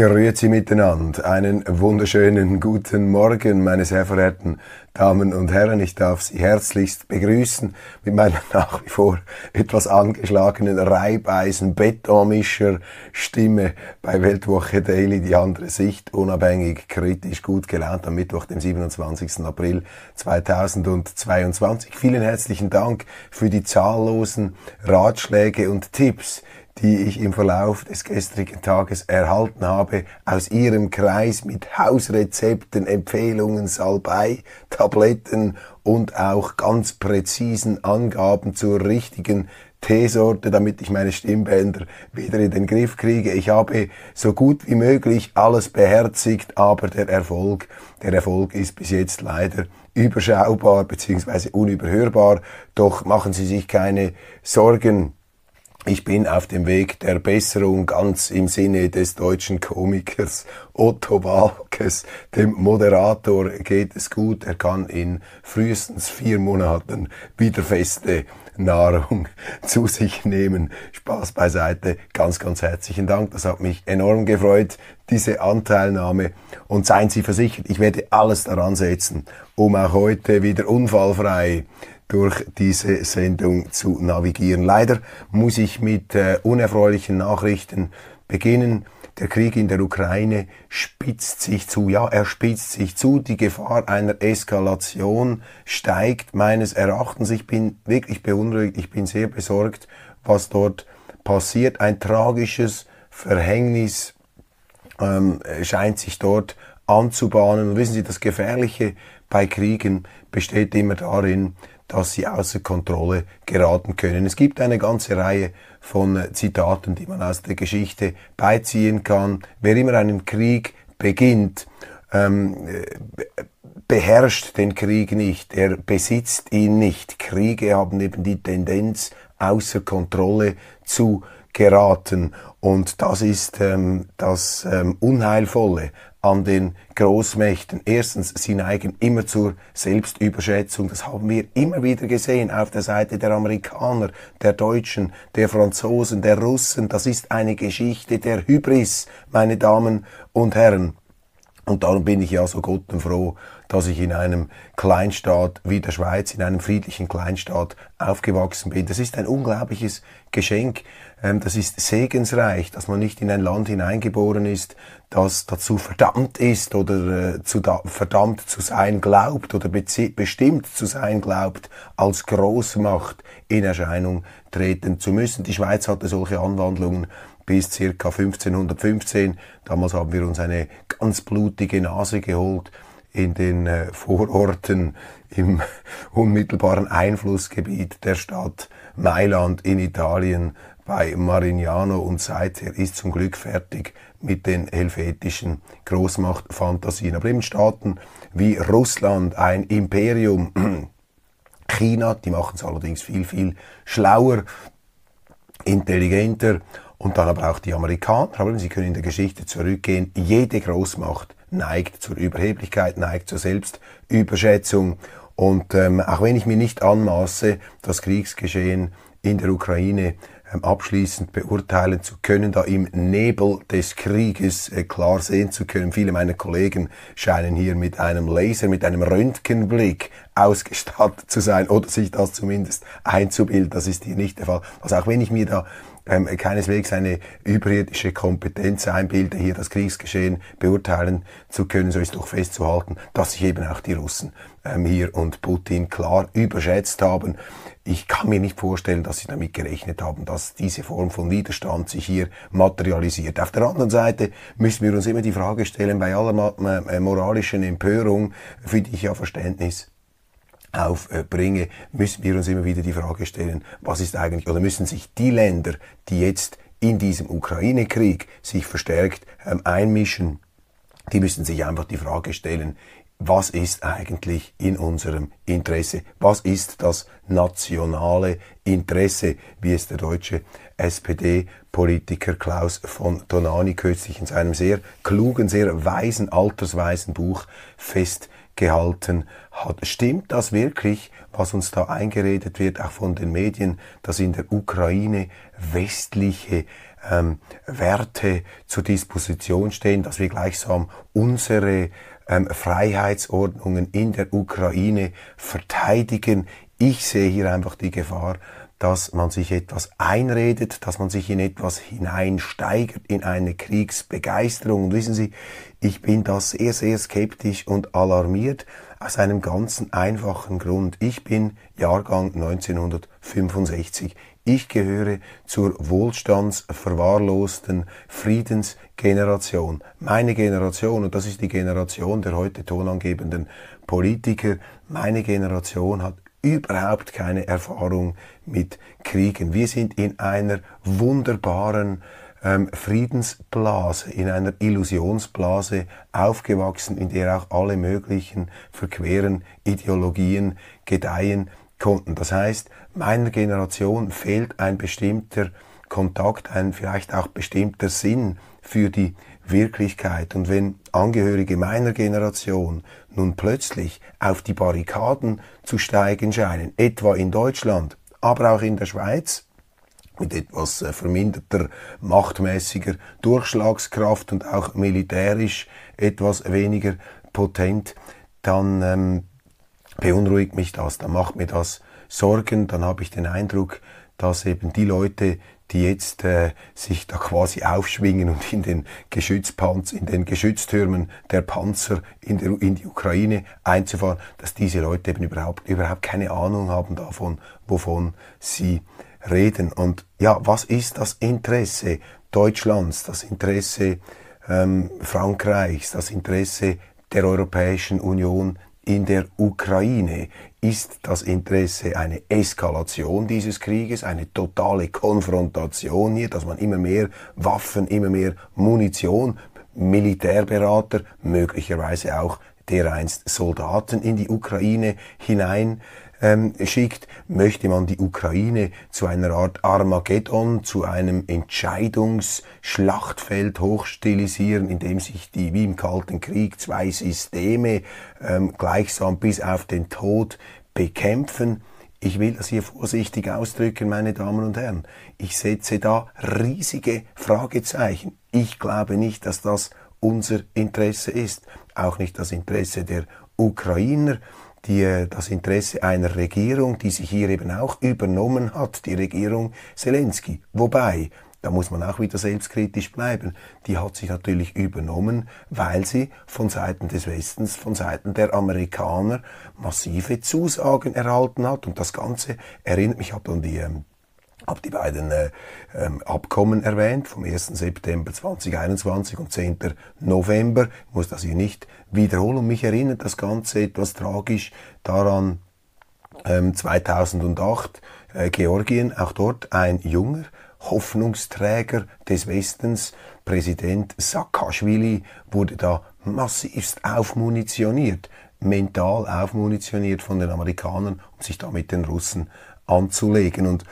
Grüezi miteinander. Einen wunderschönen guten Morgen, meine sehr verehrten Damen und Herren. Ich darf Sie herzlichst begrüßen mit meiner nach wie vor etwas angeschlagenen Reibeisen-Betonmischer Stimme bei Weltwoche Daily. Die andere Sicht, unabhängig, kritisch, gut gelaunt am Mittwoch, dem 27. April 2022. Vielen herzlichen Dank für die zahllosen Ratschläge und Tipps, die ich im Verlauf des gestrigen Tages erhalten habe, aus Ihrem Kreis mit Hausrezepten, Empfehlungen, Salbei, Tabletten und auch ganz präzisen Angaben zur richtigen Teesorte, damit ich meine Stimmbänder wieder in den Griff kriege. Ich habe so gut wie möglich alles beherzigt, aber der Erfolg, der Erfolg ist bis jetzt leider überschaubar bzw. unüberhörbar. Doch machen Sie sich keine Sorgen. Ich bin auf dem Weg der Besserung ganz im Sinne des deutschen Komikers Otto Walkes. Dem Moderator geht es gut. Er kann in frühestens vier Monaten wieder feste Nahrung zu sich nehmen. Spaß beiseite. Ganz, ganz herzlichen Dank. Das hat mich enorm gefreut, diese Anteilnahme. Und seien Sie versichert, ich werde alles daran setzen, um auch heute wieder unfallfrei durch diese Sendung zu navigieren. Leider muss ich mit äh, unerfreulichen Nachrichten beginnen. Der Krieg in der Ukraine spitzt sich zu. Ja, er spitzt sich zu. Die Gefahr einer Eskalation steigt meines Erachtens. Ich bin wirklich beunruhigt. Ich bin sehr besorgt, was dort passiert. Ein tragisches Verhängnis ähm, scheint sich dort anzubahnen. Und wissen Sie, das Gefährliche bei Kriegen besteht immer darin, dass sie außer Kontrolle geraten können. Es gibt eine ganze Reihe von Zitaten, die man aus der Geschichte beiziehen kann. Wer immer einen Krieg beginnt, ähm, äh, beherrscht den Krieg nicht, er besitzt ihn nicht. Kriege haben eben die Tendenz, außer Kontrolle zu geraten. Und das ist ähm, das ähm, Unheilvolle an den Großmächten. Erstens, sie neigen immer zur Selbstüberschätzung. Das haben wir immer wieder gesehen auf der Seite der Amerikaner, der Deutschen, der Franzosen, der Russen. Das ist eine Geschichte der Hybris, meine Damen und Herren. Und darum bin ich ja so gottenfroh, dass ich in einem Kleinstaat wie der Schweiz, in einem friedlichen Kleinstaat aufgewachsen bin. Das ist ein unglaubliches Geschenk. Ähm, das ist segensreich, dass man nicht in ein Land hineingeboren ist, das dazu verdammt ist oder äh, zu da, verdammt zu sein glaubt oder bestimmt zu sein glaubt, als Großmacht in Erscheinung treten zu müssen. Die Schweiz hatte solche Anwandlungen bis circa 1515. Damals haben wir uns eine ganz blutige Nase geholt in den äh, Vororten im unmittelbaren Einflussgebiet der Stadt Mailand in Italien bei Marignano und seither ist zum Glück fertig mit den helvetischen Großmachtfantasien. Aber eben Staaten wie Russland, ein Imperium, China, die machen es allerdings viel, viel schlauer, intelligenter und dann aber auch die Amerikaner. Aber Sie können in der Geschichte zurückgehen. Jede Großmacht neigt zur Überheblichkeit, neigt zur Selbstüberschätzung. Und ähm, auch wenn ich mir nicht anmaße, das Kriegsgeschehen in der Ukraine ähm, abschließend beurteilen zu können, da im Nebel des Krieges äh, klar sehen zu können. Viele meiner Kollegen scheinen hier mit einem Laser, mit einem Röntgenblick ausgestattet zu sein oder sich das zumindest einzubilden. Das ist hier nicht der Fall. Also auch wenn ich mir da ähm, keineswegs eine überirdische Kompetenz einbilde, hier das Kriegsgeschehen beurteilen zu können, so ist doch festzuhalten, dass sich eben auch die Russen ähm, hier und Putin klar überschätzt haben. Ich kann mir nicht vorstellen, dass sie damit gerechnet haben, dass diese Form von Widerstand sich hier materialisiert. Auf der anderen Seite müssen wir uns immer die Frage stellen, bei aller äh, moralischen Empörung, für die ich ja Verständnis aufbringe, müssen wir uns immer wieder die Frage stellen, was ist eigentlich, oder müssen sich die Länder, die jetzt in diesem Ukraine-Krieg sich verstärkt ähm, einmischen, die müssen sich einfach die Frage stellen, was ist eigentlich in unserem Interesse? Was ist das nationale Interesse, wie es der deutsche SPD-Politiker Klaus von Donani kürzlich in seinem sehr klugen, sehr weisen, altersweisen Buch festgehalten hat. Stimmt das wirklich, was uns da eingeredet wird, auch von den Medien, dass in der Ukraine westliche ähm, Werte zur Disposition stehen, dass wir gleichsam unsere ähm, Freiheitsordnungen in der Ukraine verteidigen. Ich sehe hier einfach die Gefahr, dass man sich etwas einredet, dass man sich in etwas hineinsteigert, in eine Kriegsbegeisterung. Und wissen Sie, ich bin da sehr, sehr skeptisch und alarmiert aus einem ganzen einfachen Grund. Ich bin Jahrgang 1965. Ich gehöre zur wohlstandsverwahrlosten Friedensgeneration. Meine Generation, und das ist die Generation der heute tonangebenden Politiker, meine Generation hat überhaupt keine Erfahrung mit Kriegen. Wir sind in einer wunderbaren ähm, Friedensblase, in einer Illusionsblase aufgewachsen, in der auch alle möglichen verqueren Ideologien gedeihen konnten. Das heißt, meiner Generation fehlt ein bestimmter Kontakt, ein vielleicht auch bestimmter Sinn für die Wirklichkeit. Und wenn Angehörige meiner Generation nun plötzlich auf die Barrikaden zu steigen scheinen, etwa in Deutschland, aber auch in der Schweiz, mit etwas äh, verminderter machtmäßiger Durchschlagskraft und auch militärisch etwas weniger potent, dann ähm, beunruhigt mich das, dann macht mir das Sorgen, dann habe ich den Eindruck, dass eben die Leute, die jetzt äh, sich da quasi aufschwingen und in den Geschützpanzer, in den Geschütztürmen der Panzer in, der, in die Ukraine einzufahren, dass diese Leute eben überhaupt, überhaupt keine Ahnung haben davon, wovon sie reden. Und ja, was ist das Interesse Deutschlands, das Interesse ähm, Frankreichs, das Interesse der Europäischen Union in der Ukraine ist das Interesse eine Eskalation dieses Krieges, eine totale Konfrontation hier, dass man immer mehr Waffen, immer mehr Munition, Militärberater, möglicherweise auch dereinst Soldaten in die Ukraine hinein ähm, schickt, möchte man die Ukraine zu einer Art Armageddon, zu einem Entscheidungsschlachtfeld hochstilisieren, in dem sich die, wie im Kalten Krieg, zwei Systeme ähm, gleichsam bis auf den Tod bekämpfen. Ich will das hier vorsichtig ausdrücken, meine Damen und Herren. Ich setze da riesige Fragezeichen. Ich glaube nicht, dass das unser Interesse ist, auch nicht das Interesse der Ukrainer die, das Interesse einer Regierung, die sich hier eben auch übernommen hat, die Regierung Zelensky. Wobei, da muss man auch wieder selbstkritisch bleiben, die hat sich natürlich übernommen, weil sie von Seiten des Westens, von Seiten der Amerikaner massive Zusagen erhalten hat. Und das Ganze erinnert mich, ich an die ähm, habe die beiden äh, ähm, Abkommen erwähnt, vom 1. September 2021 und 10. November. Ich muss das hier nicht wiederholen. Mich erinnert das Ganze etwas tragisch daran, ähm, 2008 äh, Georgien, auch dort ein junger Hoffnungsträger des Westens, Präsident Saakashvili, wurde da massivst aufmunitioniert, mental aufmunitioniert von den Amerikanern, um sich da mit den Russen anzulegen. Und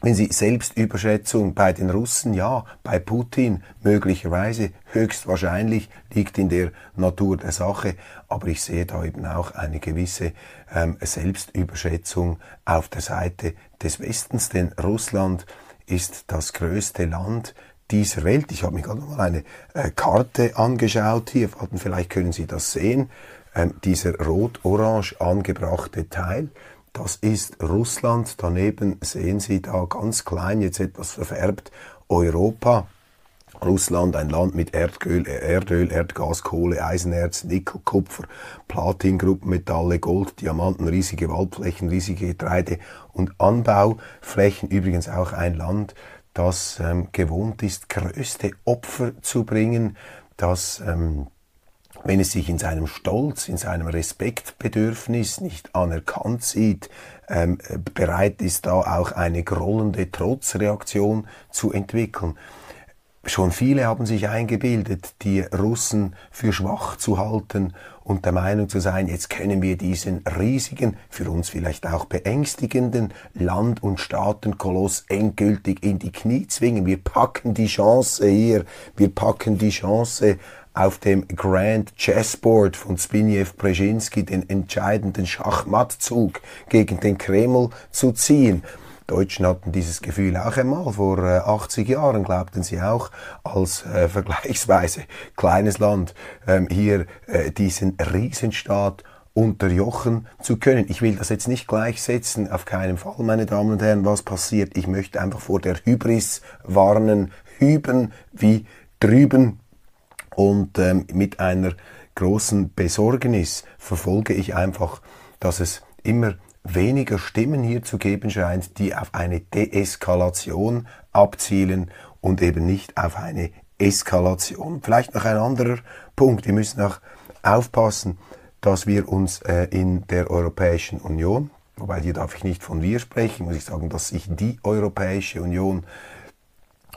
wenn Sie Selbstüberschätzung bei den Russen, ja, bei Putin möglicherweise, höchstwahrscheinlich liegt in der Natur der Sache, aber ich sehe da eben auch eine gewisse ähm, Selbstüberschätzung auf der Seite des Westens, denn Russland ist das größte Land dieser Welt. Ich habe mir gerade mal eine äh, Karte angeschaut hier, vielleicht können Sie das sehen, ähm, dieser rot-orange angebrachte Teil. Das ist Russland. Daneben sehen Sie da ganz klein, jetzt etwas verfärbt, Europa. Russland, ein Land mit Erdöl, Erdöl, Erdgas, Kohle, Eisenerz, Nickel, Kupfer, Platin, Gruppenmetalle, Gold, Diamanten, riesige Waldflächen, riesige Getreide und Anbauflächen. Übrigens auch ein Land, das ähm, gewohnt ist, größte Opfer zu bringen, das ähm, wenn es sich in seinem Stolz, in seinem Respektbedürfnis nicht anerkannt sieht, ähm, bereit ist, da auch eine grollende Trotzreaktion zu entwickeln. Schon viele haben sich eingebildet, die Russen für schwach zu halten und der Meinung zu sein, jetzt können wir diesen riesigen, für uns vielleicht auch beängstigenden Land- und Staatenkoloss endgültig in die Knie zwingen. Wir packen die Chance hier, wir packen die Chance auf dem Grand Chessboard von Zbigniew Brzezinski den entscheidenden Schachmattzug gegen den Kreml zu ziehen. Deutschen hatten dieses Gefühl auch einmal. Vor 80 äh, Jahren glaubten sie auch, als äh, vergleichsweise kleines Land ähm, hier äh, diesen Riesenstaat unterjochen zu können. Ich will das jetzt nicht gleichsetzen, auf keinen Fall, meine Damen und Herren, was passiert. Ich möchte einfach vor der Hybris warnen, hüben wie drüben und ähm, mit einer großen Besorgnis verfolge ich einfach, dass es immer weniger Stimmen hier zu geben scheint, die auf eine Deeskalation abzielen und eben nicht auf eine Eskalation. Vielleicht noch ein anderer Punkt. Wir müssen auch aufpassen, dass wir uns äh, in der Europäischen Union, wobei hier darf ich nicht von wir sprechen, muss ich sagen, dass sich die Europäische Union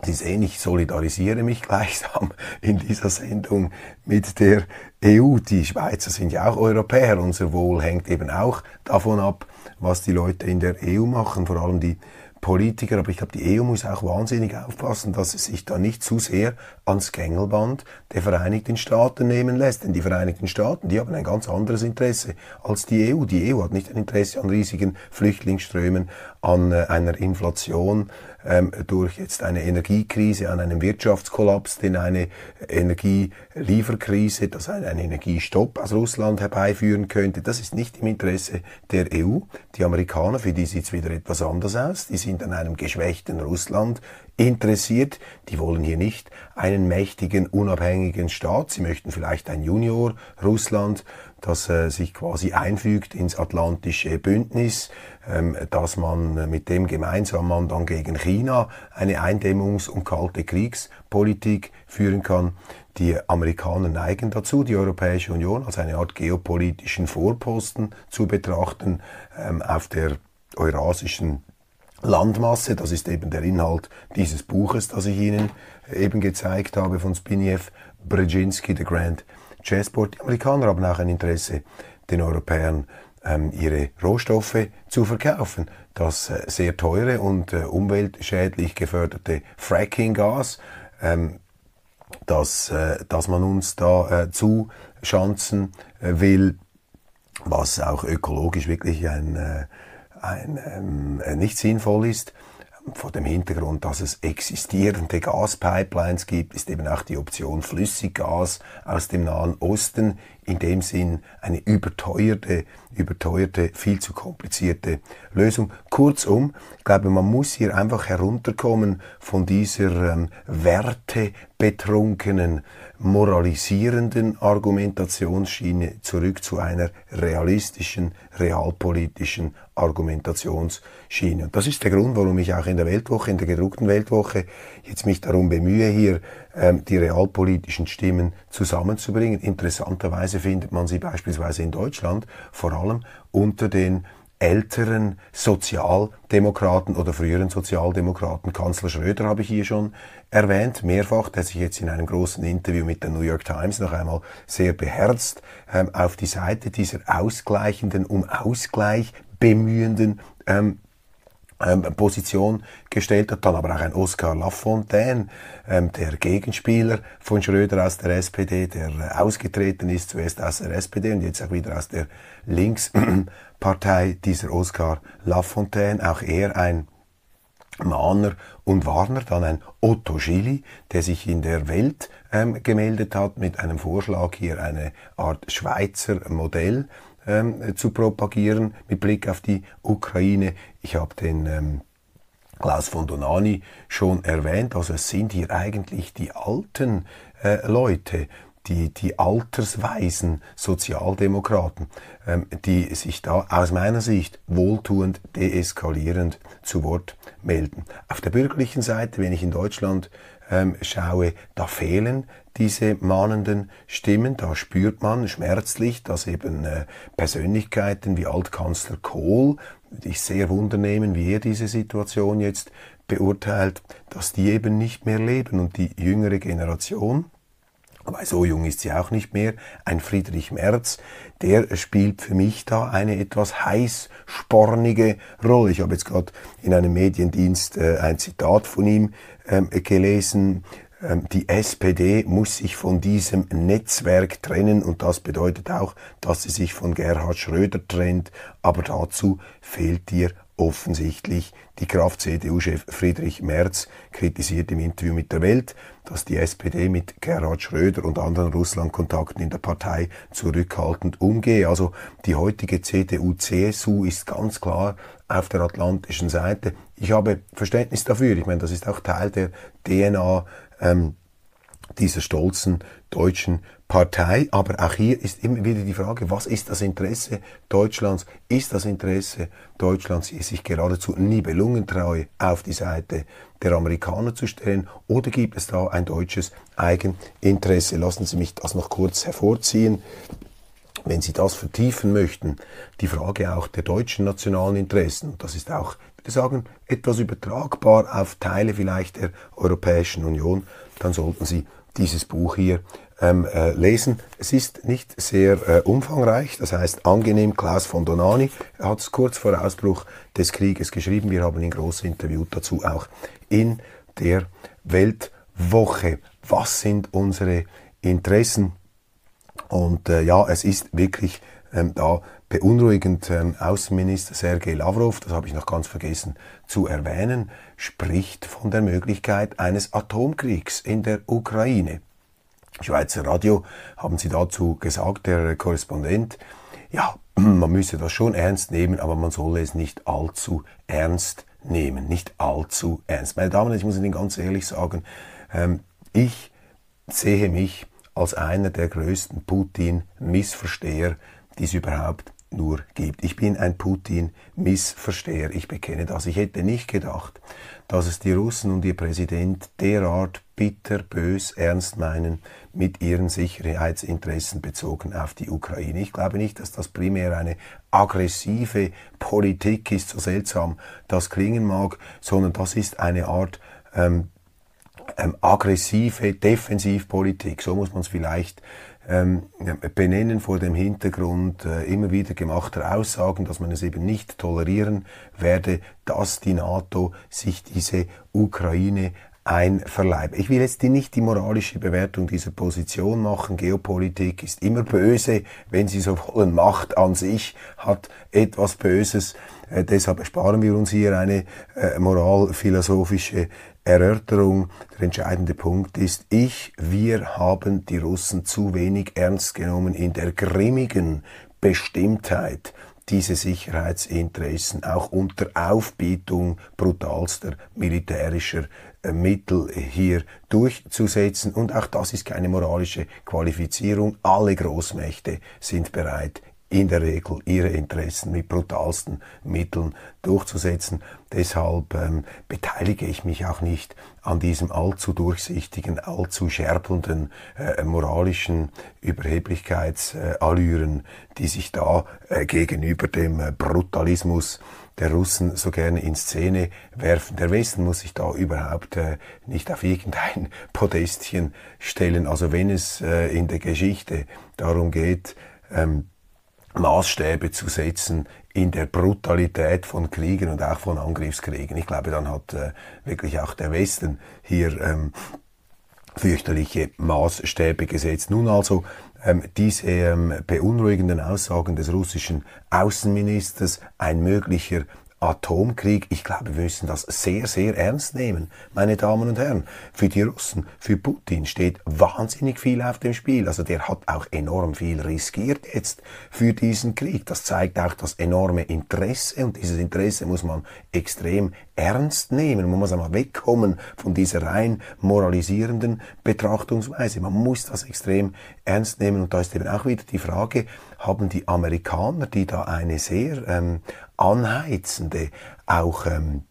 Sie sehen, ich solidarisiere mich gleichsam in dieser Sendung mit der EU. Die Schweizer sind ja auch Europäer. Unser Wohl hängt eben auch davon ab, was die Leute in der EU machen, vor allem die Politiker, aber ich glaube, die EU muss auch wahnsinnig aufpassen, dass es sich da nicht zu sehr ans Gängelband der Vereinigten Staaten nehmen lässt. Denn die Vereinigten Staaten, die haben ein ganz anderes Interesse als die EU. Die EU hat nicht ein Interesse an riesigen Flüchtlingsströmen, an äh, einer Inflation, ähm, durch jetzt eine Energiekrise, an einem Wirtschaftskollaps, den eine Energielieferkrise, das einen Energiestopp aus Russland herbeiführen könnte. Das ist nicht im Interesse der EU. Die Amerikaner, für die sieht es wieder etwas anders aus. Die sind an einem geschwächten Russland interessiert. Die wollen hier nicht einen mächtigen, unabhängigen Staat. Sie möchten vielleicht ein Junior Russland, das äh, sich quasi einfügt ins atlantische Bündnis, ähm, dass man mit dem gemeinsam man dann gegen China eine Eindämmungs- und kalte Kriegspolitik führen kann. Die Amerikaner neigen dazu, die Europäische Union als eine Art geopolitischen Vorposten zu betrachten ähm, auf der eurasischen Landmasse. Das ist eben der Inhalt dieses Buches, das ich Ihnen eben gezeigt habe von Zbigniew Brzezinski, The Grand Chessboard. Die Amerikaner haben auch ein Interesse, den Europäern ähm, ihre Rohstoffe zu verkaufen. Das äh, sehr teure und äh, umweltschädlich geförderte Fracking-Gas, ähm, das, äh, das man uns da äh, zuschanzen äh, will, was auch ökologisch wirklich ein, äh, ein ähm, äh, nicht sinnvoll ist vor dem Hintergrund, dass es existierende Gaspipelines gibt, ist eben auch die Option Flüssiggas aus dem Nahen Osten in dem Sinn eine überteuerte, überteuerte, viel zu komplizierte Lösung. Kurzum, ich glaube, man muss hier einfach herunterkommen von dieser ähm, wertebetrunkenen, moralisierenden Argumentationsschiene zurück zu einer realistischen, realpolitischen Argumentationsschiene. Und das ist der Grund, warum ich auch in der Weltwoche, in der gedruckten Weltwoche, jetzt mich darum bemühe, hier die realpolitischen Stimmen zusammenzubringen. Interessanterweise findet man sie beispielsweise in Deutschland vor allem unter den älteren Sozialdemokraten oder früheren Sozialdemokraten. Kanzler Schröder habe ich hier schon erwähnt, mehrfach, der sich jetzt in einem großen Interview mit der New York Times noch einmal sehr beherzt ähm, auf die Seite dieser ausgleichenden, um Ausgleich bemühenden ähm, ähm, Position gestellt hat. Dann aber auch ein Oscar Lafontaine, ähm, der Gegenspieler von Schröder aus der SPD, der äh, ausgetreten ist, zuerst aus der SPD und jetzt auch wieder aus der Linkspartei, dieser Oscar Lafontaine, auch er ein Mahner und Warner, dann ein Otto Schilly, der sich in der Welt ähm, gemeldet hat mit einem Vorschlag, hier eine Art Schweizer Modell ähm, zu propagieren mit Blick auf die Ukraine. Ich habe den ähm, Klaus von Donani schon erwähnt. Also es sind hier eigentlich die alten äh, Leute, die, die altersweisen Sozialdemokraten, ähm, die sich da aus meiner Sicht wohltuend deeskalierend zu Wort melden. Auf der bürgerlichen Seite, wenn ich in Deutschland ähm, schaue, da fehlen diese mahnenden Stimmen. Da spürt man schmerzlich, dass eben äh, Persönlichkeiten wie Altkanzler Kohl, ich sehr wundernehmen, wie er diese Situation jetzt beurteilt, dass die eben nicht mehr leben und die jüngere Generation, aber so jung ist sie auch nicht mehr, ein Friedrich Merz, der spielt für mich da eine etwas heißspornige Rolle. Ich habe jetzt gerade in einem Mediendienst äh, ein Zitat von ihm ähm, gelesen. Ähm, die SPD muss sich von diesem Netzwerk trennen und das bedeutet auch, dass sie sich von Gerhard Schröder trennt, aber dazu fehlt ihr offensichtlich die Kraft. CDU-Chef Friedrich Merz kritisiert im Interview mit der Welt, dass die SPD mit Gerhard Schröder und anderen Russlandkontakten in der Partei zurückhaltend umgehe. Also die heutige CDU-CSU ist ganz klar auf der atlantischen Seite. Ich habe Verständnis dafür. Ich meine, das ist auch Teil der DNA ähm, dieser stolzen deutschen Partei. Aber auch hier ist immer wieder die Frage, was ist das Interesse Deutschlands? Ist das Interesse Deutschlands, sich geradezu nibelungentreu auf die Seite der Amerikaner zu stellen? Oder gibt es da ein deutsches Eigeninteresse? Lassen Sie mich das noch kurz hervorziehen. Wenn Sie das vertiefen möchten, die Frage auch der deutschen nationalen Interessen, das ist auch, würde sagen, etwas übertragbar auf Teile vielleicht der Europäischen Union, dann sollten Sie dieses Buch hier ähm, äh, lesen. Es ist nicht sehr äh, umfangreich, das heißt angenehm. Klaus von Donani hat es kurz vor Ausbruch des Krieges geschrieben. Wir haben ein großes Interview dazu auch in der Weltwoche. Was sind unsere Interessen? Und äh, ja, es ist wirklich ähm, da beunruhigend. Ähm, Außenminister Sergei Lavrov, das habe ich noch ganz vergessen zu erwähnen, spricht von der Möglichkeit eines Atomkriegs in der Ukraine. Schweizer Radio haben sie dazu gesagt, der Korrespondent, ja, man müsse das schon ernst nehmen, aber man solle es nicht allzu ernst nehmen, nicht allzu ernst. Meine Damen und Herren, ich muss Ihnen ganz ehrlich sagen, ähm, ich sehe mich als einer der größten Putin-Missversteher, die es überhaupt nur gibt. Ich bin ein Putin-Missversteher. Ich bekenne das. Ich hätte nicht gedacht, dass es die Russen und ihr Präsident derart bitterbös ernst meinen mit ihren Sicherheitsinteressen bezogen auf die Ukraine. Ich glaube nicht, dass das primär eine aggressive Politik ist, so seltsam das klingen mag, sondern das ist eine Art ähm, ähm, aggressive Defensivpolitik. So muss man es vielleicht ähm, benennen vor dem Hintergrund äh, immer wieder gemachter Aussagen, dass man es eben nicht tolerieren werde, dass die NATO sich diese Ukraine einverleibe. Ich will jetzt nicht die moralische Bewertung dieser Position machen. Geopolitik ist immer böse, wenn Sie so wollen. Macht an sich hat etwas Böses. Äh, deshalb ersparen wir uns hier eine äh, moralphilosophische Erörterung. Der entscheidende Punkt ist, ich, wir haben die Russen zu wenig ernst genommen in der grimmigen Bestimmtheit, diese Sicherheitsinteressen auch unter Aufbietung brutalster militärischer äh, Mittel hier durchzusetzen. Und auch das ist keine moralische Qualifizierung. Alle Großmächte sind bereit, in der Regel ihre Interessen mit brutalsten Mitteln durchzusetzen. Deshalb ähm, beteilige ich mich auch nicht an diesem allzu durchsichtigen, allzu scherpelnden äh, moralischen Überheblichkeitsallüren, die sich da äh, gegenüber dem äh, Brutalismus der Russen so gerne in Szene werfen. Der Westen muss sich da überhaupt äh, nicht auf irgendein Podestchen stellen. Also wenn es äh, in der Geschichte darum geht, ähm, Maßstäbe zu setzen in der Brutalität von Kriegen und auch von Angriffskriegen. Ich glaube, dann hat äh, wirklich auch der Westen hier ähm, fürchterliche Maßstäbe gesetzt. Nun also ähm, diese ähm, beunruhigenden Aussagen des russischen Außenministers, ein möglicher Atomkrieg, ich glaube, wir müssen das sehr, sehr ernst nehmen, meine Damen und Herren. Für die Russen, für Putin steht wahnsinnig viel auf dem Spiel. Also der hat auch enorm viel riskiert jetzt für diesen Krieg. Das zeigt auch das enorme Interesse und dieses Interesse muss man extrem ernst nehmen. Man muss einmal wegkommen von dieser rein moralisierenden Betrachtungsweise. Man muss das extrem ernst nehmen und da ist eben auch wieder die Frage, haben die Amerikaner, die da eine sehr ähm, anheizende, auch ähm,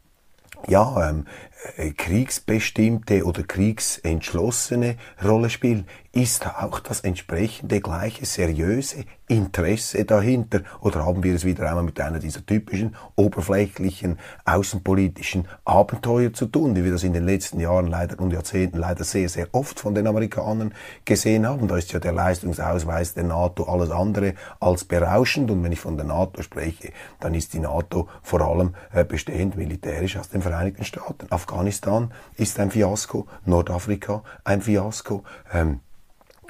ja, ähm, äh, kriegsbestimmte oder kriegsentschlossene Rolle spielen, ist da auch das entsprechende gleiche seriöse Interesse dahinter? Oder haben wir es wieder einmal mit einer dieser typischen oberflächlichen außenpolitischen Abenteuer zu tun, wie wir das in den letzten Jahren leider und Jahrzehnten leider sehr, sehr oft von den Amerikanern gesehen haben? Da ist ja der Leistungsausweis der NATO alles andere als berauschend. Und wenn ich von der NATO spreche, dann ist die NATO vor allem äh, bestehend militärisch aus den Vereinigten Staaten. Afghanistan ist ein Fiasko, Nordafrika ein Fiasko. Ähm,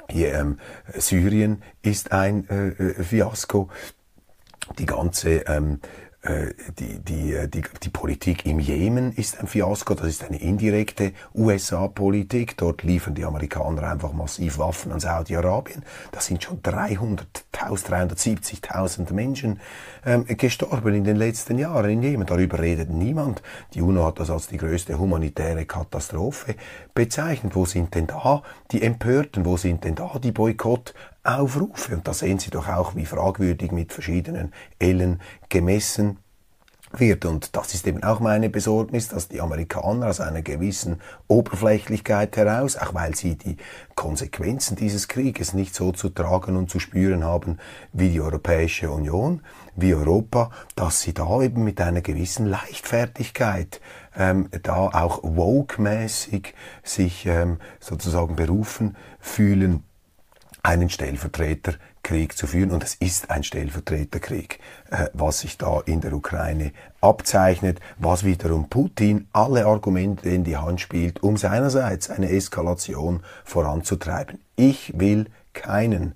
hier, ähm, Syrien ist ein äh, äh, Fiasko. Die ganze ähm, äh, die, die, äh, die, die Politik im Jemen ist ein Fiasko, das ist eine indirekte USA-Politik. Dort liefern die Amerikaner einfach massiv Waffen an Saudi-Arabien. Da sind schon 300.000, 370.000 Menschen ähm, gestorben in den letzten Jahren in Jemen. Darüber redet niemand. Die UNO hat das als die größte humanitäre Katastrophe bezeichnet. Wo sind denn da die Empörten? Wo sind denn da die Boykott? Aufrufe. Und da sehen Sie doch auch, wie fragwürdig mit verschiedenen Ellen gemessen wird. Und das ist eben auch meine Besorgnis, dass die Amerikaner aus einer gewissen Oberflächlichkeit heraus, auch weil sie die Konsequenzen dieses Krieges nicht so zu tragen und zu spüren haben wie die Europäische Union, wie Europa, dass sie da eben mit einer gewissen Leichtfertigkeit ähm, da auch woke-mäßig sich ähm, sozusagen berufen fühlen, einen Stellvertreterkrieg zu führen. Und es ist ein Stellvertreterkrieg, äh, was sich da in der Ukraine abzeichnet, was wiederum Putin alle Argumente in die Hand spielt, um seinerseits eine Eskalation voranzutreiben. Ich will keinen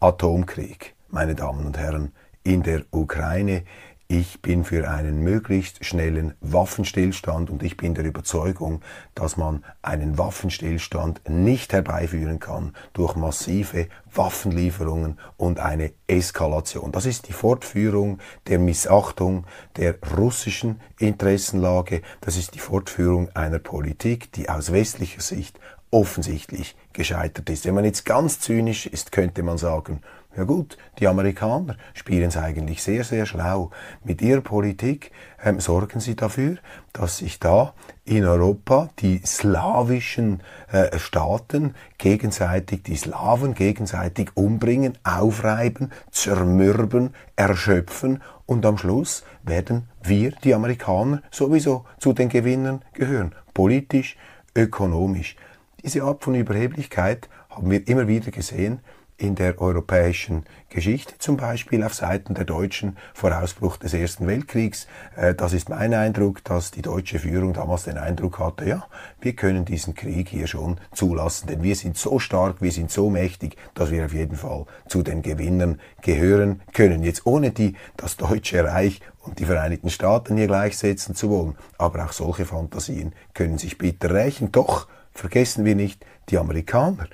Atomkrieg, meine Damen und Herren, in der Ukraine. Ich bin für einen möglichst schnellen Waffenstillstand und ich bin der Überzeugung, dass man einen Waffenstillstand nicht herbeiführen kann durch massive Waffenlieferungen und eine Eskalation. Das ist die Fortführung der Missachtung der russischen Interessenlage. Das ist die Fortführung einer Politik, die aus westlicher Sicht offensichtlich gescheitert ist. Wenn man jetzt ganz zynisch ist, könnte man sagen, ja gut, die Amerikaner spielen es eigentlich sehr, sehr schlau. Mit ihrer Politik ähm, sorgen sie dafür, dass sich da in Europa die slawischen äh, Staaten gegenseitig, die Slawen gegenseitig umbringen, aufreiben, zermürben, erschöpfen und am Schluss werden wir, die Amerikaner, sowieso zu den Gewinnern gehören. Politisch, ökonomisch. Diese Art von Überheblichkeit haben wir immer wieder gesehen in der europäischen Geschichte, zum Beispiel auf Seiten der Deutschen vor Ausbruch des Ersten Weltkriegs. Äh, das ist mein Eindruck, dass die deutsche Führung damals den Eindruck hatte, ja, wir können diesen Krieg hier schon zulassen, denn wir sind so stark, wir sind so mächtig, dass wir auf jeden Fall zu den Gewinnern gehören können. Jetzt ohne die das Deutsche Reich und die Vereinigten Staaten hier gleichsetzen zu wollen, aber auch solche Fantasien können sich bitter rächen. Doch vergessen wir nicht, die Amerikaner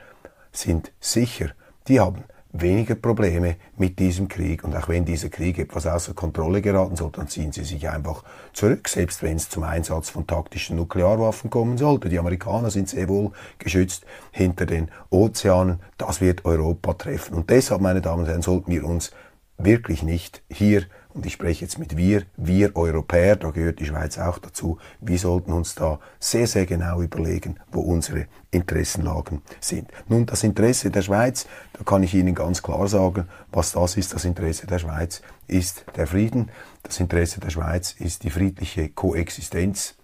sind sicher die haben weniger Probleme mit diesem Krieg. Und auch wenn dieser Krieg etwas außer Kontrolle geraten soll, dann ziehen sie sich einfach zurück, selbst wenn es zum Einsatz von taktischen Nuklearwaffen kommen sollte. Die Amerikaner sind sehr wohl geschützt hinter den Ozeanen. Das wird Europa treffen. Und deshalb, meine Damen und Herren, sollten wir uns wirklich nicht hier und ich spreche jetzt mit wir, wir Europäer, da gehört die Schweiz auch dazu, wir sollten uns da sehr, sehr genau überlegen, wo unsere Interessenlagen sind. Nun, das Interesse der Schweiz, da kann ich Ihnen ganz klar sagen, was das ist. Das Interesse der Schweiz ist der Frieden. Das Interesse der Schweiz ist die friedliche Koexistenz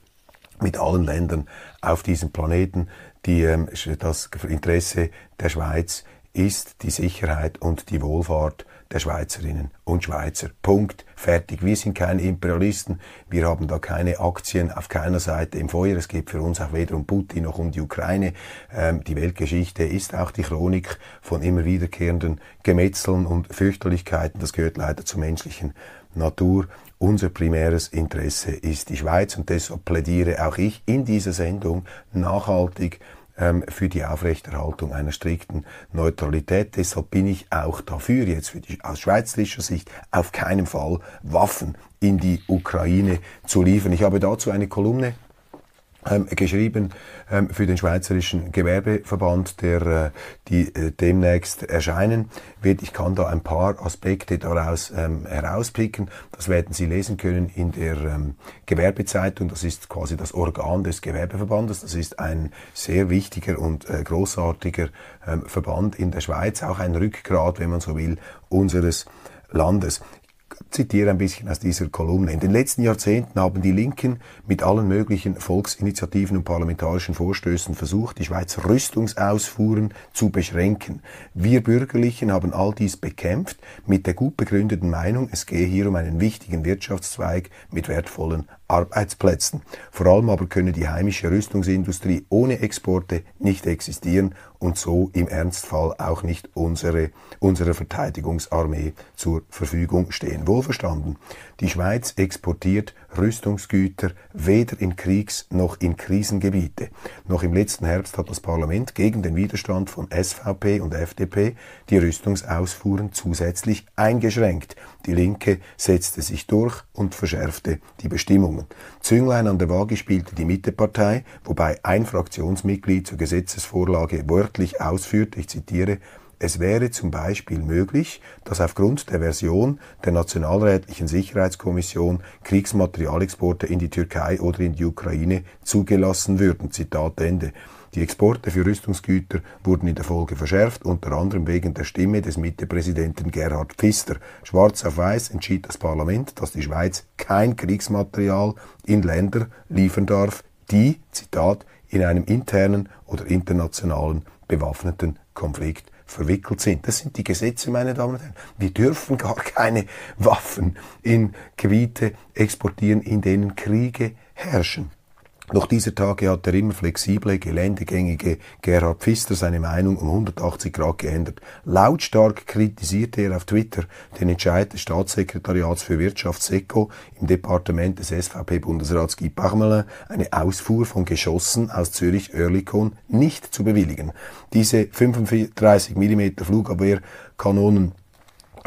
mit allen Ländern auf diesem Planeten. Die, ähm, das Interesse der Schweiz ist die Sicherheit und die Wohlfahrt der Schweizerinnen und Schweizer. Punkt. Fertig. Wir sind keine Imperialisten. Wir haben da keine Aktien auf keiner Seite im Feuer. Es geht für uns auch weder um Putin noch um die Ukraine. Ähm, die Weltgeschichte ist auch die Chronik von immer wiederkehrenden Gemetzeln und Fürchterlichkeiten. Das gehört leider zur menschlichen Natur. Unser primäres Interesse ist die Schweiz und deshalb plädiere auch ich in dieser Sendung nachhaltig ähm, für die Aufrechterhaltung einer strikten Neutralität. Deshalb bin ich auch dafür, jetzt für die, aus schweizerischer Sicht, auf keinen Fall Waffen in die Ukraine zu liefern. Ich habe dazu eine Kolumne ähm, geschrieben ähm, für den Schweizerischen Gewerbeverband, der äh, die äh, demnächst erscheinen wird. Ich kann da ein paar Aspekte daraus ähm, herauspicken. Das werden Sie lesen können in der ähm, Gewerbezeitung. Das ist quasi das Organ des Gewerbeverbandes. Das ist ein sehr wichtiger und äh, großartiger ähm, Verband in der Schweiz, auch ein Rückgrat, wenn man so will, unseres Landes zitiere ein bisschen aus dieser Kolumne. In den letzten Jahrzehnten haben die Linken mit allen möglichen Volksinitiativen und parlamentarischen Vorstößen versucht, die Schweizer Rüstungsausfuhren zu beschränken. Wir Bürgerlichen haben all dies bekämpft mit der gut begründeten Meinung, es gehe hier um einen wichtigen Wirtschaftszweig mit wertvollen Arbeitsplätzen. Vor allem aber könne die heimische Rüstungsindustrie ohne Exporte nicht existieren und so im Ernstfall auch nicht unsere, unsere Verteidigungsarmee zur Verfügung stehen. Wohlverstanden, die Schweiz exportiert Rüstungsgüter weder in Kriegs- noch in Krisengebiete. Noch im letzten Herbst hat das Parlament gegen den Widerstand von SVP und FDP die Rüstungsausfuhren zusätzlich eingeschränkt. Die Linke setzte sich durch und verschärfte die Bestimmungen. Zünglein an der Waage spielte die Mittepartei, wobei ein Fraktionsmitglied zur Gesetzesvorlage wörtlich ausführte, ich zitiere, es wäre zum Beispiel möglich, dass aufgrund der Version der Nationalrätlichen Sicherheitskommission Kriegsmaterialexporte in die Türkei oder in die Ukraine zugelassen würden. Zitat Ende. Die Exporte für Rüstungsgüter wurden in der Folge verschärft, unter anderem wegen der Stimme des Mittepräsidenten Gerhard Pfister. Schwarz auf weiß entschied das Parlament, dass die Schweiz kein Kriegsmaterial in Länder liefern darf, die, Zitat, in einem internen oder internationalen bewaffneten Konflikt verwickelt sind. Das sind die Gesetze, meine Damen und Herren. Wir dürfen gar keine Waffen in Gebiete exportieren, in denen Kriege herrschen. Noch dieser Tage hat der immer flexible, geländegängige Gerhard Pfister seine Meinung um 180 Grad geändert. Lautstark kritisierte er auf Twitter den Entscheid des Staatssekretariats für Wirtschaft SECO im Departement des SVP-Bundesrats Guy Parmelin, eine Ausfuhr von Geschossen aus Zürich-Oerlikon nicht zu bewilligen. Diese 35 mm Flugabwehrkanonen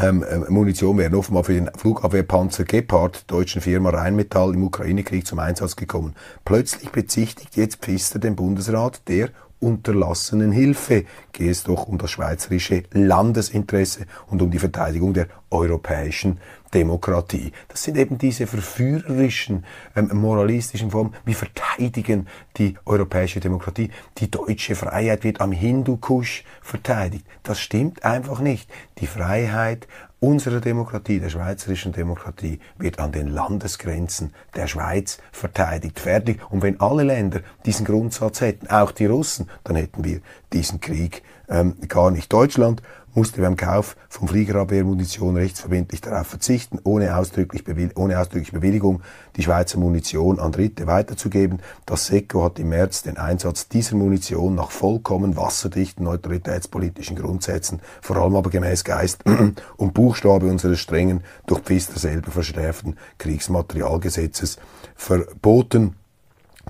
ähm, ähm, Munition wären offenbar für den Flugabwehrpanzer Gepard deutschen Firma Rheinmetall im Ukraine-Krieg zum Einsatz gekommen. Plötzlich bezichtigt jetzt Pfister den Bundesrat der unterlassenen Hilfe. Geht es doch um das schweizerische Landesinteresse und um die Verteidigung der europäischen Demokratie. Das sind eben diese verführerischen, ähm, moralistischen Formen. Wir verteidigen die europäische Demokratie. Die deutsche Freiheit wird am Hindukusch verteidigt. Das stimmt einfach nicht. Die Freiheit unserer Demokratie, der schweizerischen Demokratie, wird an den Landesgrenzen der Schweiz verteidigt. Fertig. Und wenn alle Länder diesen Grundsatz hätten, auch die Russen, dann hätten wir diesen Krieg ähm, gar nicht. Deutschland musste beim Kauf von Fliegerabwehrmunition rechtsverbindlich darauf verzichten, ohne, ausdrücklich ohne ausdrückliche Bewilligung die Schweizer Munition an Dritte weiterzugeben. Das SECO hat im März den Einsatz dieser Munition nach vollkommen wasserdichten neutralitätspolitischen Grundsätzen, vor allem aber gemäß Geist und Buchstabe unseres strengen, durch Pfister selber verschärften Kriegsmaterialgesetzes verboten.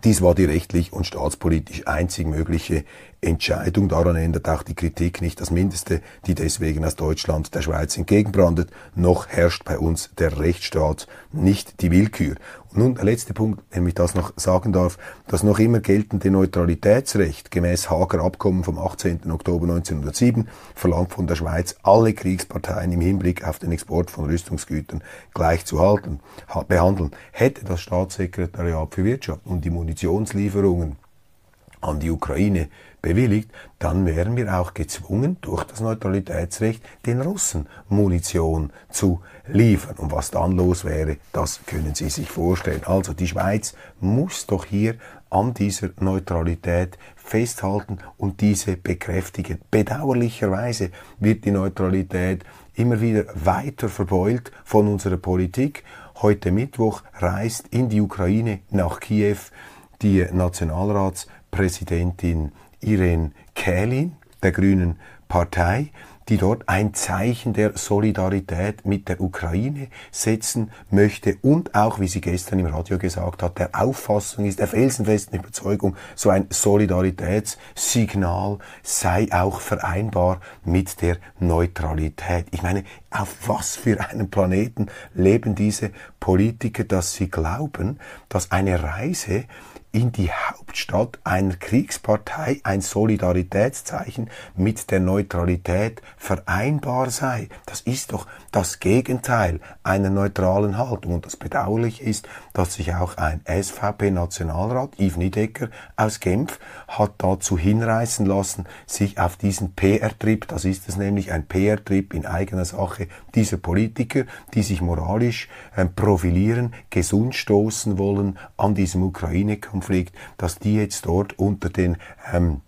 Dies war die rechtlich und staatspolitisch einzig mögliche Entscheidung. Daran ändert auch die Kritik nicht das Mindeste, die deswegen aus Deutschland der Schweiz entgegenbrandet. Noch herrscht bei uns der Rechtsstaat, nicht die Willkür. Und nun der letzte Punkt, wenn ich das noch sagen darf. Das noch immer geltende Neutralitätsrecht gemäß Hager Abkommen vom 18. Oktober 1907 verlangt von der Schweiz, alle Kriegsparteien im Hinblick auf den Export von Rüstungsgütern gleich zu halten, behandeln. Hätte das Staatssekretariat für Wirtschaft und die Munitionslieferungen an die Ukraine bewilligt, dann wären wir auch gezwungen, durch das Neutralitätsrecht den Russen Munition zu liefern. Und was dann los wäre, das können Sie sich vorstellen. Also die Schweiz muss doch hier an dieser Neutralität festhalten und diese bekräftigen. Bedauerlicherweise wird die Neutralität immer wieder weiter verbeult von unserer Politik. Heute Mittwoch reist in die Ukraine nach Kiew die Nationalratspräsidentin Irene Kählin der Grünen Partei, die dort ein Zeichen der Solidarität mit der Ukraine setzen möchte und auch, wie sie gestern im Radio gesagt hat, der Auffassung ist, der felsenfesten Überzeugung, so ein Solidaritätssignal sei auch vereinbar mit der Neutralität. Ich meine, auf was für einem Planeten leben diese Politiker, dass sie glauben, dass eine Reise in die Hauptstadt einer Kriegspartei ein Solidaritätszeichen mit der Neutralität vereinbar sei. Das ist doch das Gegenteil einer neutralen Haltung. Und das Bedauerliche ist, dass sich auch ein SVP-Nationalrat, Yves Niedecker aus Genf, hat dazu hinreißen lassen, sich auf diesen PR-Trip, das ist es nämlich, ein PR-Trip in eigener Sache dieser Politiker, die sich moralisch äh, profilieren, gesund stoßen wollen an diesem Ukraine-Konflikt, dass die jetzt dort unter den ähm,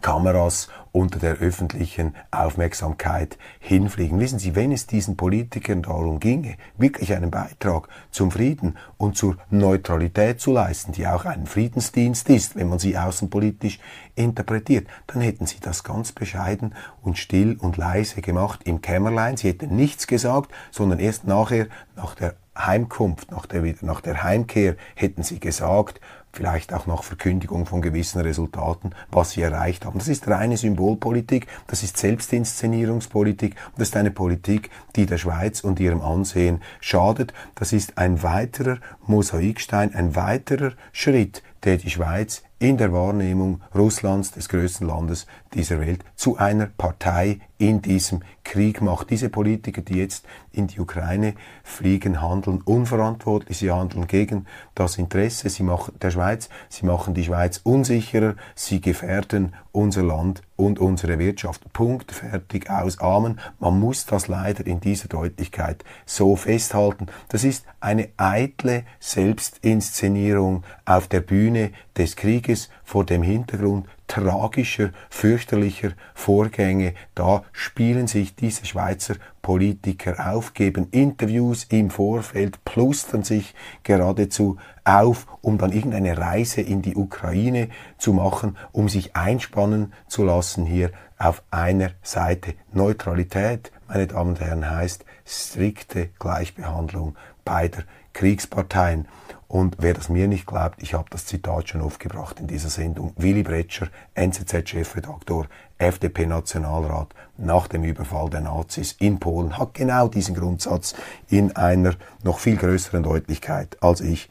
Kameras unter der öffentlichen Aufmerksamkeit hinfliegen. Wissen Sie, wenn es diesen Politikern darum ginge, wirklich einen Beitrag zum Frieden und zur Neutralität zu leisten, die auch ein Friedensdienst ist, wenn man sie außenpolitisch interpretiert, dann hätten sie das ganz bescheiden und still und leise gemacht im Kämmerlein. Sie hätten nichts gesagt, sondern erst nachher, nach der Heimkunft, nach der, nach der Heimkehr, hätten sie gesagt, vielleicht auch nach Verkündigung von gewissen Resultaten, was sie erreicht haben. Das ist reine Symbolpolitik, das ist Selbstinszenierungspolitik das ist eine Politik, die der Schweiz und ihrem Ansehen schadet. Das ist ein weiterer Mosaikstein, ein weiterer Schritt, der die Schweiz in der Wahrnehmung Russlands, des größten Landes dieser Welt, zu einer Partei in diesem Krieg macht. Diese Politiker, die jetzt in die Ukraine fliegen, handeln unverantwortlich, sie handeln gegen das Interesse sie machen, der Schweiz, sie machen die Schweiz unsicherer, sie gefährden unser Land und unsere Wirtschaft. Punkt, fertig, aus, Amen. Man muss das leider in dieser Deutlichkeit so festhalten. Das ist eine eitle Selbstinszenierung auf der Bühne des Krieges vor dem Hintergrund tragischer, fürchterlicher Vorgänge. Da spielen sich diese Schweizer Politiker auf, geben Interviews im Vorfeld, plustern sich geradezu auf, um dann irgendeine Reise in die Ukraine zu machen, um sich einspannen zu lassen hier auf einer Seite. Neutralität, meine Damen und Herren, heißt strikte Gleichbehandlung beider Kriegsparteien. Und wer das mir nicht glaubt, ich habe das Zitat schon aufgebracht in dieser Sendung. Willy Bretscher, NZZ-Chefredaktor, FDP-Nationalrat, nach dem Überfall der Nazis in Polen, hat genau diesen Grundsatz in einer noch viel größeren Deutlichkeit als ich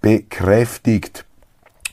bekräftigt.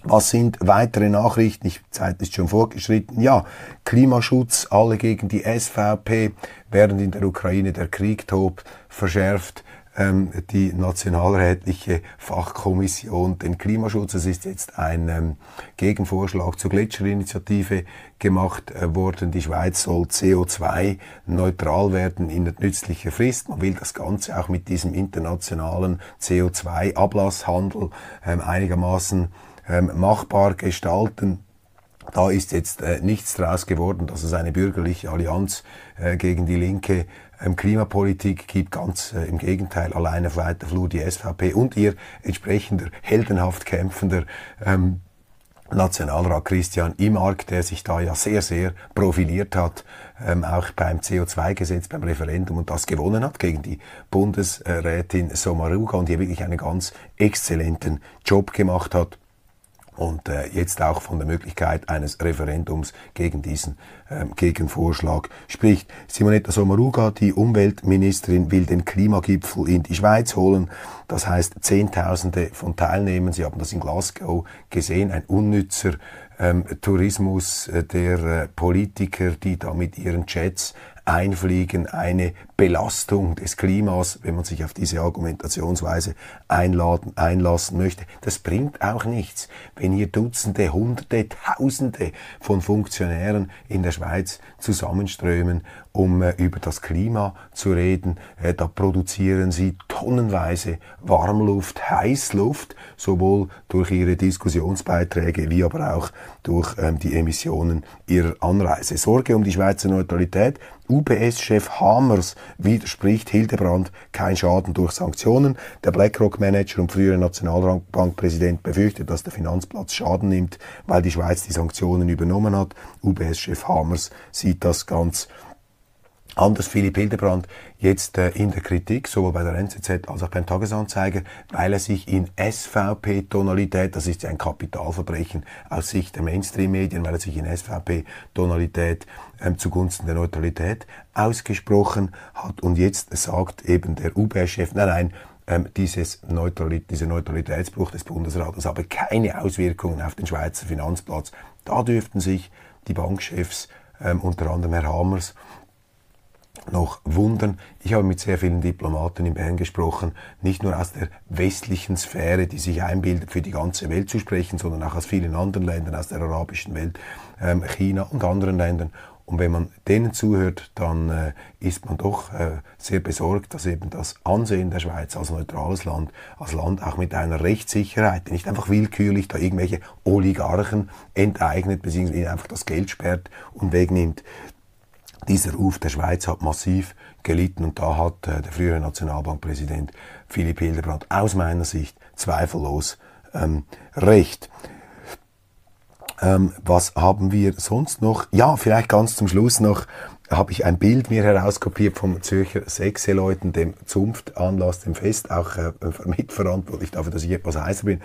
Was sind weitere Nachrichten? Die Zeit ist schon vorgeschritten. Ja, Klimaschutz, alle gegen die SVP, während in der Ukraine der Krieg tobt, verschärft ähm, die nationalrätliche Fachkommission den Klimaschutz. Es ist jetzt ein ähm, Gegenvorschlag zur Gletscherinitiative gemacht äh, worden. Die Schweiz soll CO2-neutral werden in nützlicher Frist. Man will das Ganze auch mit diesem internationalen CO2-Ablasshandel ähm, einigermaßen ähm, machbar gestalten. Da ist jetzt äh, nichts draus geworden, dass es eine bürgerliche Allianz äh, gegen die Linke ähm, Klimapolitik gibt, ganz äh, im Gegenteil, allein auf weiter Flur die SVP und ihr entsprechender, heldenhaft kämpfender ähm, Nationalrat Christian Imark, der sich da ja sehr, sehr profiliert hat, ähm, auch beim CO2-Gesetz, beim Referendum und das gewonnen hat gegen die Bundesrätin Sommaruga und hier wirklich einen ganz exzellenten Job gemacht hat und äh, jetzt auch von der Möglichkeit eines Referendums gegen diesen ähm, Gegenvorschlag spricht. Simonetta Sommaruga, die Umweltministerin, will den Klimagipfel in die Schweiz holen. Das heißt Zehntausende von Teilnehmern. Sie haben das in Glasgow gesehen, ein unnützer ähm, Tourismus äh, der äh, Politiker, die da mit ihren Jets einfliegen, eine Belastung des Klimas, wenn man sich auf diese Argumentationsweise einladen, einlassen möchte. Das bringt auch nichts, wenn hier Dutzende, Hunderte, Tausende von Funktionären in der Schweiz zusammenströmen, um äh, über das Klima zu reden. Äh, da produzieren sie tonnenweise Warmluft, Heißluft, sowohl durch ihre Diskussionsbeiträge wie aber auch durch ähm, die Emissionen ihrer Anreise. Sorge um die Schweizer Neutralität. UBS-Chef Hamers widerspricht Hildebrand kein Schaden durch Sanktionen. Der BlackRock-Manager und frühere Nationalbankpräsident befürchtet, dass der Finanzplatz Schaden nimmt, weil die Schweiz die Sanktionen übernommen hat. UBS-Chef Hamers sieht das ganz Anders Philipp Hildebrand jetzt äh, in der Kritik, sowohl bei der NZZ als auch beim Tagesanzeiger, weil er sich in SVP-Tonalität, das ist ja ein Kapitalverbrechen aus Sicht der Mainstream-Medien, weil er sich in SVP-Tonalität ähm, zugunsten der Neutralität ausgesprochen hat und jetzt sagt eben der UBS-Chef, nein, nein, ähm, dieses Neutralit dieser Neutralitätsbruch des Bundesrates habe keine Auswirkungen auf den Schweizer Finanzplatz. Da dürften sich die Bankchefs, ähm, unter anderem Herr Hammers, noch wundern. Ich habe mit sehr vielen Diplomaten in Bern gesprochen, nicht nur aus der westlichen Sphäre, die sich einbildet, für die ganze Welt zu sprechen, sondern auch aus vielen anderen Ländern, aus der arabischen Welt, ähm, China und anderen Ländern. Und wenn man denen zuhört, dann äh, ist man doch äh, sehr besorgt, dass eben das Ansehen der Schweiz als neutrales Land, als Land auch mit einer Rechtssicherheit, die nicht einfach willkürlich da irgendwelche Oligarchen enteignet, beziehungsweise einfach das Geld sperrt und wegnimmt, dieser Ruf der Schweiz hat massiv gelitten und da hat äh, der frühere Nationalbankpräsident Philipp Hildebrand aus meiner Sicht zweifellos ähm, recht. Ähm, was haben wir sonst noch? Ja, vielleicht ganz zum Schluss noch habe ich ein Bild mir herauskopiert vom Zürcher Sechseleuten, dem Zunftanlass, dem Fest, auch äh, mitverantwortlich dafür, dass ich etwas heißer bin.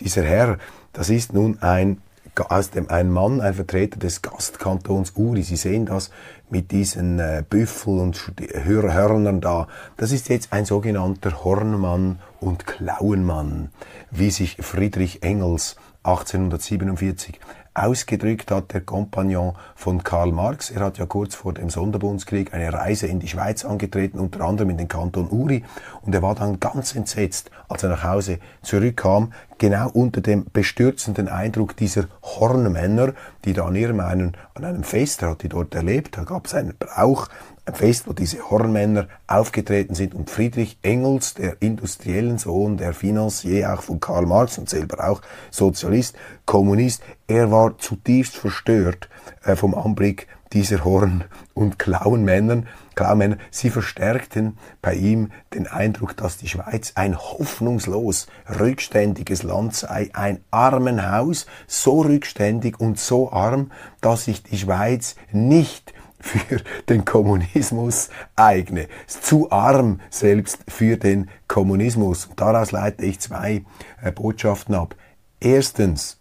Dieser Herr, das ist nun ein aus dem ein Mann, ein Vertreter des Gastkantons Uri. Sie sehen das mit diesen äh, Büffel und Hör Hörnern da. Das ist jetzt ein sogenannter Hornmann und Klauenmann, wie sich Friedrich Engels 1847 ausgedrückt hat, der Kompagnon von Karl Marx. Er hat ja kurz vor dem Sonderbundskrieg eine Reise in die Schweiz angetreten, unter anderem in den Kanton Uri. Und er war dann ganz entsetzt, als er nach Hause zurückkam, genau unter dem bestürzenden Eindruck dieser Hornmänner, die da an ihrem einen, an einem Fest, er hat die dort erlebt, da gab es einen Brauch, Fest, wo diese Hornmänner aufgetreten sind und Friedrich Engels, der industriellen Sohn, der Financier auch von Karl Marx und selber auch Sozialist, Kommunist, er war zutiefst verstört äh, vom Anblick dieser Horn- und Klauenmännern, Klauenmänner, sie verstärkten bei ihm den Eindruck, dass die Schweiz ein hoffnungslos rückständiges Land sei, ein Armenhaus, so rückständig und so arm, dass sich die Schweiz nicht für den Kommunismus eigne. Zu arm selbst für den Kommunismus. Und daraus leite ich zwei äh, Botschaften ab. Erstens,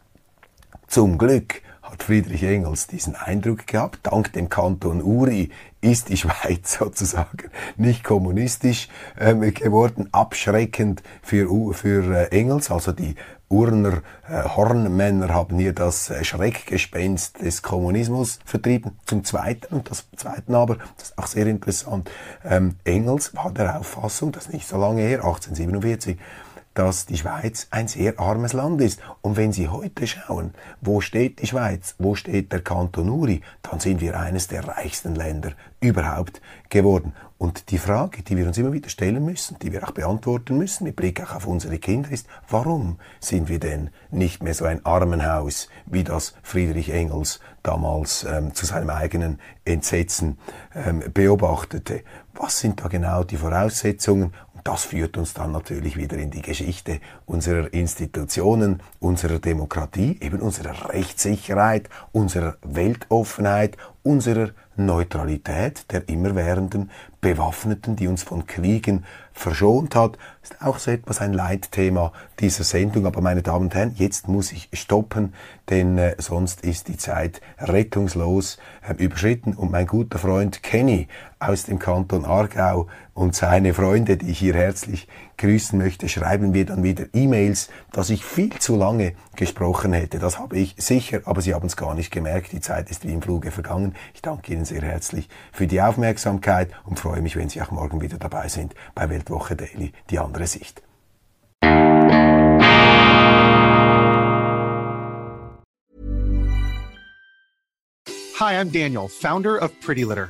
zum Glück hat Friedrich Engels diesen Eindruck gehabt, dank dem Kanton Uri ist die Schweiz sozusagen nicht kommunistisch ähm, geworden, abschreckend für, für äh, Engels, also die Urner äh, Hornmänner haben hier das äh, Schreckgespenst des Kommunismus vertrieben. Zum Zweiten, und das Zweiten aber, das ist auch sehr interessant, ähm, Engels war der Auffassung, das ist nicht so lange her, 1847, dass die Schweiz ein sehr armes Land ist. Und wenn Sie heute schauen, wo steht die Schweiz, wo steht der Kanton Uri, dann sind wir eines der reichsten Länder überhaupt geworden. Und die Frage, die wir uns immer wieder stellen müssen, die wir auch beantworten müssen, mit Blick auch auf unsere Kinder, ist, warum sind wir denn nicht mehr so ein Armenhaus, wie das Friedrich Engels damals ähm, zu seinem eigenen Entsetzen ähm, beobachtete? Was sind da genau die Voraussetzungen das führt uns dann natürlich wieder in die Geschichte unserer Institutionen, unserer Demokratie, eben unserer Rechtssicherheit, unserer Weltoffenheit, unserer Neutralität der immerwährenden Bewaffneten, die uns von Kriegen verschont hat. Ist auch so etwas ein Leitthema dieser Sendung. Aber meine Damen und Herren, jetzt muss ich stoppen, denn äh, sonst ist die Zeit rettungslos äh, überschritten. Und mein guter Freund Kenny aus dem Kanton Aargau und seine Freunde, die ich hier herzlich grüßen möchte, schreiben mir dann wieder E-Mails, dass ich viel zu lange gesprochen hätte. Das habe ich sicher, aber Sie haben es gar nicht gemerkt. Die Zeit ist wie im Fluge vergangen. Ich danke Ihnen sehr herzlich für die Aufmerksamkeit und freue mich, wenn Sie auch morgen wieder dabei sind bei Weltwoche Daily, die andere Sicht. Hi, I'm Daniel, Founder of Pretty Litter.